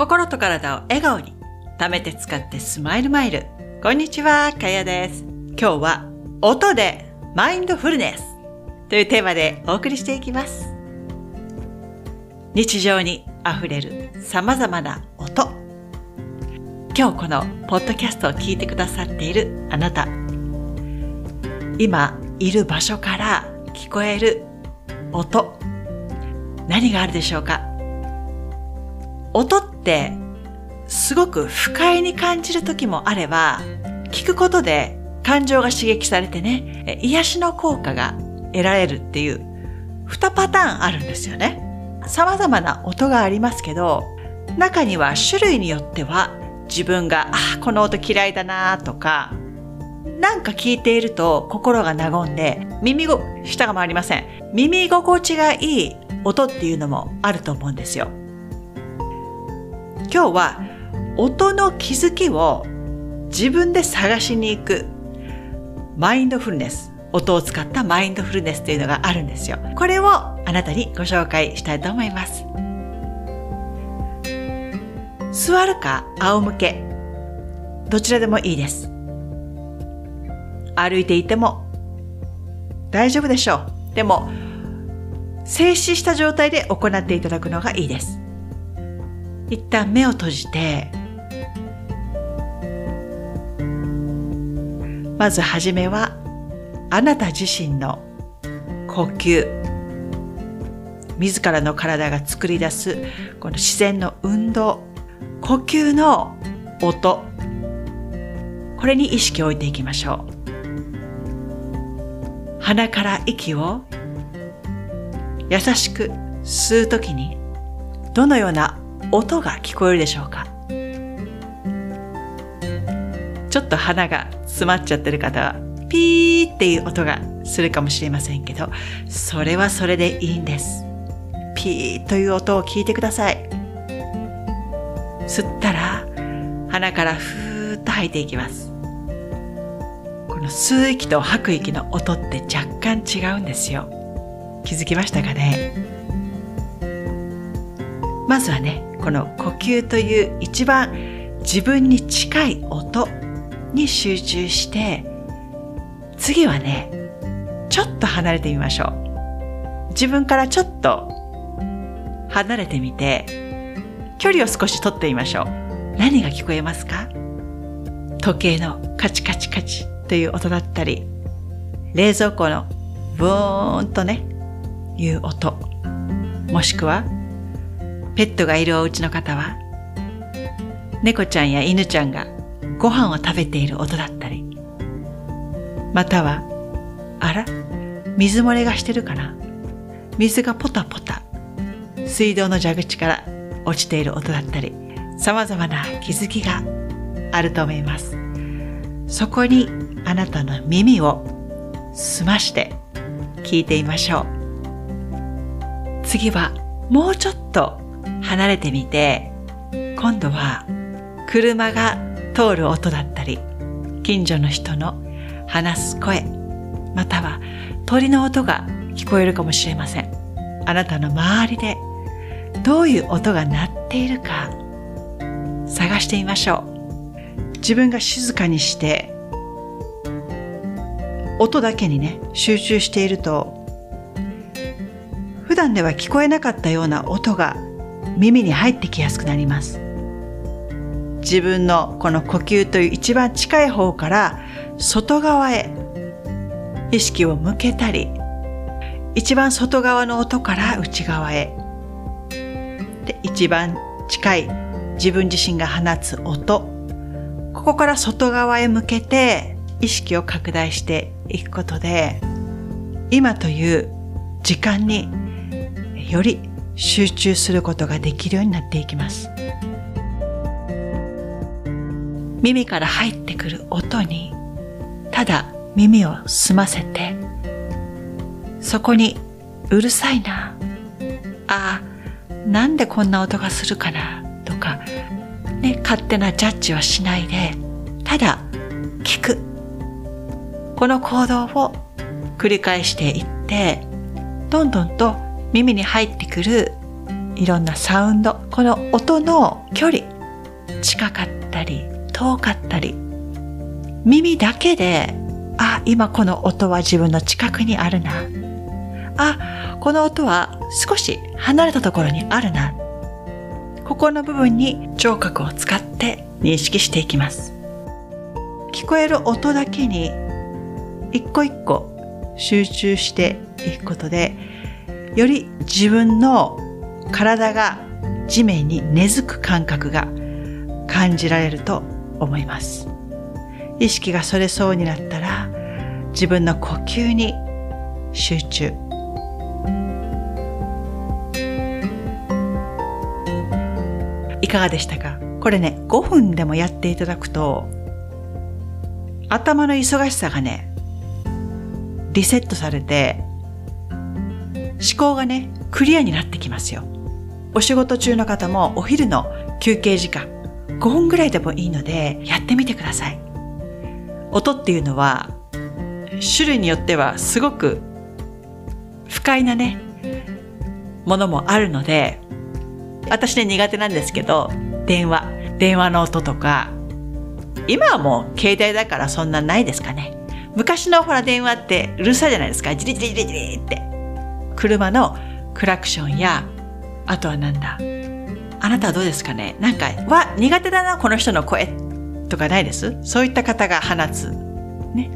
心と体を笑顔に貯めて使ってスマイルマイル。こんにちはかやです。今日は音でマインドフルネス。というテーマでお送りしていきます。日常にあふれる様々な音。今日このポッドキャストを聞いてくださっているあなた。今いる場所から聞こえる音。何があるでしょうか？音ってすごく不快に感じる時もあれば聞くことで感情が刺激されてね癒しの効果が得られるっていう2パターンあるんですよね。様々な音がありますけど中には種類によっては自分があこの音嫌いだなとかなんか聞いていると心が和んで耳ご舌が回りません。耳心地がいい音っていうのもあると思うんですよ。今日は音の気づきを自分で探しに行く。マインドフルネス。音を使ったマインドフルネスというのがあるんですよ。これをあなたにご紹介したいと思います。座るか仰向け。どちらでもいいです。歩いていても。大丈夫でしょう。でも静止した状態で行っていただくのがいいです。一旦目を閉じてまずはじめはあなた自身の呼吸。自らの体が作り出すこの自然の運動。呼吸の音。これに意識を置いていきましょう。鼻から息を優しく吸うときにどのような音が聞こえるでしょうか？ちょっと鼻が詰まっちゃってる方はピーっていう音がするかもしれませんけどそれはそれでいいんです。ピーという音を聞いてください。吸ったら鼻からふーっと吐いていきます。この吸う息と吐く息の音って若干違うんですよ。気づきましたかね？まずはねこの呼吸という一番自分に近い音に集中して次はねちょっと離れてみましょう。自分からちょっと離れてみて距離を少し取ってみましょう。何が聞こえますか？時計のカチカチカチという音だったり冷蔵庫のブーンとねいう音。もしくはペットがいるお家の方は、猫ちゃんや犬ちゃんがご飯を食べている音だったり、または、あら水漏れがしてるかな水がポタポタ、水道の蛇口から落ちている音だったり、様々な気づきがあると思います。そこにあなたの耳を澄まして聞いてみましょう。次はもうちょっと離れてみて、今度は車が通る音だったり、近所の人の話す声、または鳥の音が聞こえるかもしれません。あなたの周りでどういう音が鳴っているか探してみましょう。自分が静かにして音だけにね集中していると普段では聞こえなかったような音が耳に入ってきやすくなります。自分のこの呼吸という一番近い方から外側へ意識を向けたり一番外側の音から内側へ。で一番近い自分自身が放つ音。ここから外側へ向けて意識を拡大していくことで今という時間により集中することができるようになっていきます。耳から入ってくる音にただ耳を澄ませてそこにうるさいな。あなんでこんな音がするかな？とか、ね、勝手なジャッジはしないでただ聞く。この行動を繰り返していってどんどんと耳に入ってくるいろんなサウンド、この音の距離、近かったり、遠かったり、耳だけで、あ、今この音は自分の近くにあるな。あ、この音は少し離れたところにあるな。ここの部分に聴覚を使って認識していきます。聞こえる音だけに一個一個集中していくことで、より自分の体が地面に根付く感覚が感じられると思います。意識がそれそうになったら自分の呼吸に集中。いかがでしたか？これね、5分でもやっていただくと頭の忙しさがね、リセットされて思考がね、クリアになってきますよ。お仕事中の方もお昼の休憩時間5分ぐらいでもいいのでやってみてください。音っていうのは種類によってはすごく不快なね、ものもあるので私ね苦手なんですけど電話、電話の音とか今はもう携帯だからそんなないですかね。昔のほら電話ってうるさいじゃないですか。ジリジリジリジリって。車のクラクションやあとはなんだあなたはどうですかね？なんか、は、苦手だな、この人の声とかないです？そういった方が放つ、ね、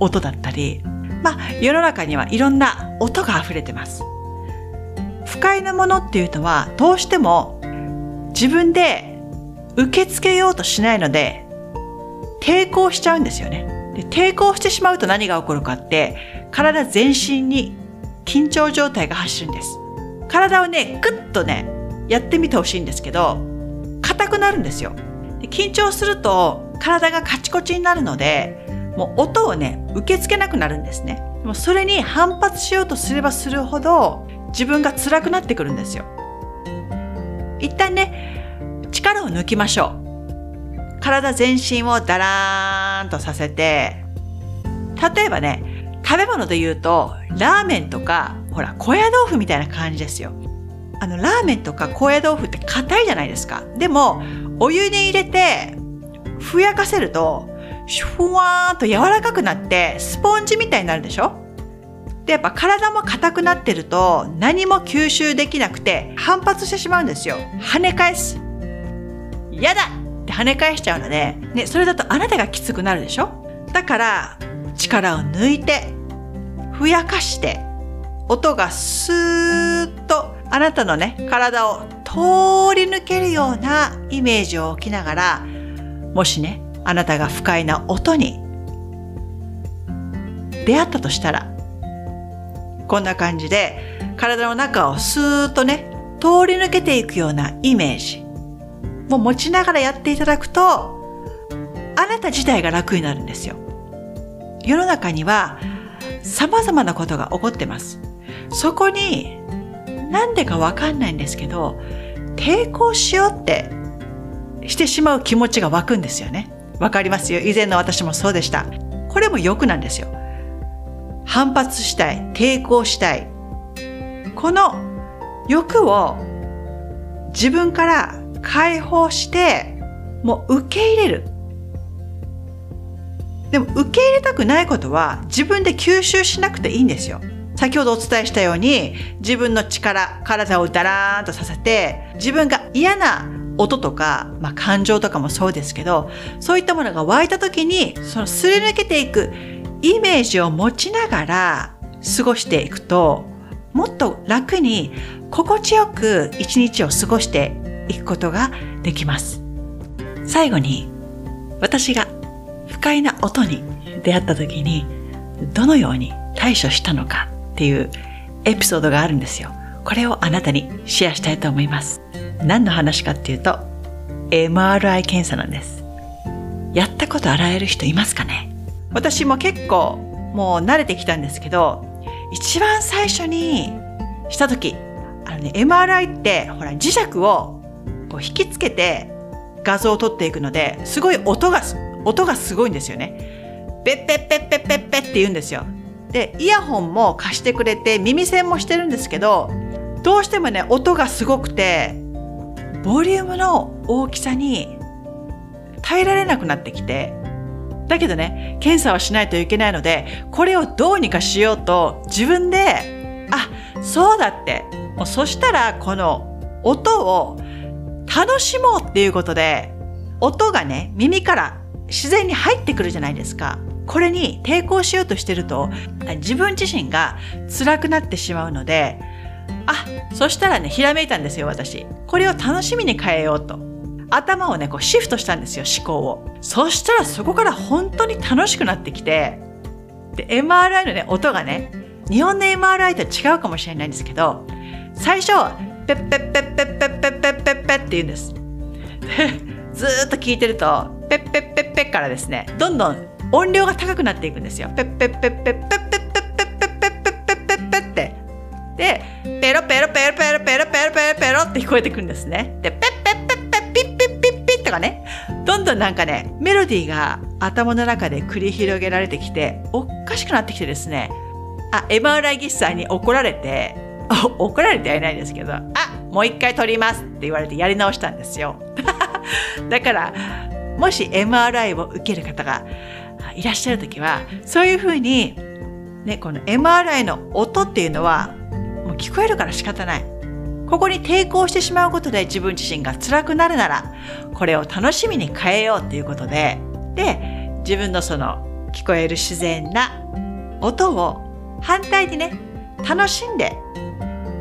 音だったり、まあ、世の中にはいろんな音が溢れてます。不快なものっていうのは、どうしても自分で受け付けようとしないので、抵抗しちゃうんですよね。で抵抗してしまうと何が起こるかって、体全身に緊張状態が走るんです。体をね、グッとね、やってみてほしいんですけど、硬くなるんですよ。で緊張すると体がカチコチになるので、もう音をね、受け付けなくなるんですね。でもそれに反発しようとすればするほど自分が辛くなってくるんですよ。一旦ね、力を抜きましょう。体全身をダラーンとさせて、例えばね、食べ物で言うと、ラーメンとか、ほら、高野豆腐みたいな感じですよ。あの、ラーメンとか高野豆腐って硬いじゃないですか。でも、お湯に入れて、ふやかせると、ふわーんと柔らかくなって、スポンジみたいになるでしょ？で、やっぱ体も硬くなってると、何も吸収できなくて、反発してしまうんですよ。跳ね返す。嫌だって跳ね返しちゃうので、ね、それだとあなたがきつくなるでしょ？だから、力を抜いて、ふやかして、音がスーッとあなたのね、体を通り抜けるようなイメージを置きながら、もしね、あなたが不快な音に出会ったとしたら、こんな感じで体の中をスーッとね、通り抜けていくようなイメージも持ちながらやっていただくと、あなた自体が楽になるんですよ。世の中には様々なことが起こってます。そこになんでかわかんないんですけど、抵抗しようってしてしまう気持ちが湧くんですよね。わかりますよ。以前の私もそうでした。これも欲なんですよ。反発したい、抵抗したい。この欲を自分から解放して、もう受け入れる。でも受け入れたくないことは自分で吸収しなくていいんですよ。先ほどお伝えしたように自分の力、体をダラーンとさせて自分が嫌な音とか、まあ、感情とかもそうですけどそういったものが湧いた時にそのすり抜けていくイメージを持ちながら過ごしていくともっと楽に心地よく一日を過ごしていくことができます。最後に私が不快な音に出会った時にどのように対処したのかっていうエピソードがあるんですよ。これをあなたにシェアしたいと思います。何の話かっていうと、MRI 検査なんです。やったことあらゆる人いますかね？私も結構もう慣れてきたんですけど、一番最初にした時、あのね、MRI ってほら磁石をこう引きつけて画像を撮っていくので、すごい音が、音がすごいんですよね。ペッペッペッペッペッペって言うんですよ。で、イヤホンも貸してくれて耳栓もしてるんですけど、どうしてもね、音がすごくて、ボリュームの大きさに耐えられなくなってきて、だけどね、検査をしないといけないので、これをどうにかしようと自分で、あ、そうだって。もうそしたらこの音を楽しもうっていうことで、音がね、耳から自然に入ってくるじゃないですか。これに抵抗しようとしてると、自分自身が辛くなってしまうので、あ、そしたらね、ひらめいたんですよ、私。これを楽しみに変えようと。頭をね、こうシフトしたんですよ、思考を。そしたらそこから本当に楽しくなってきて、で、MRI のね、音がね、日本の MRI とは違うかもしれないんですけど、最初、ペッペッペッペッペッペッペッペッペッって言うんです。ずっと聞いてると、ペッペッペッペッからですね、どんどん音量が高くなっていくんですよ。ペッペッペッペッペッペッペッペッペッペッペッペッペッペッって。で、ペロペロペロペロペロペロペロペロって聞こえてくるんですね。で、ペッペッペッペッピッピッピッピッとかね、どんどんなんかね、メロディーが頭の中で繰り広げられてきて、おかしくなってきてですね、あ、MRI 技師さんに怒られて、怒られてはいないんですけど、あ、もう一回撮りますって言われてやり直したんですよ。だから、もし MRI を受ける方がいらっしゃるときは、そういうふうに、ね、この MRI の音っていうのは、もう聞こえるから仕方ない。ここに抵抗してしまうことで自分自身が辛くなるなら、これを楽しみに変えようっていうことで、で、自分のその聞こえる自然な音を反対にね、楽しんで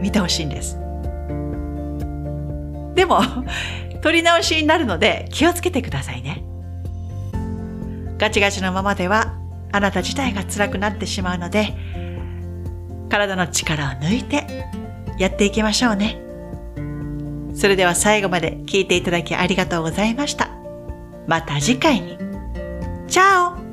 見てほしいんです。でも、取り直しになるので気をつけてくださいね。ガチガチのままではあなた自体が辛くなってしまうので、体の力を抜いてやっていきましょうね。それでは最後まで聞いていただきありがとうございました。また次回に。チャオ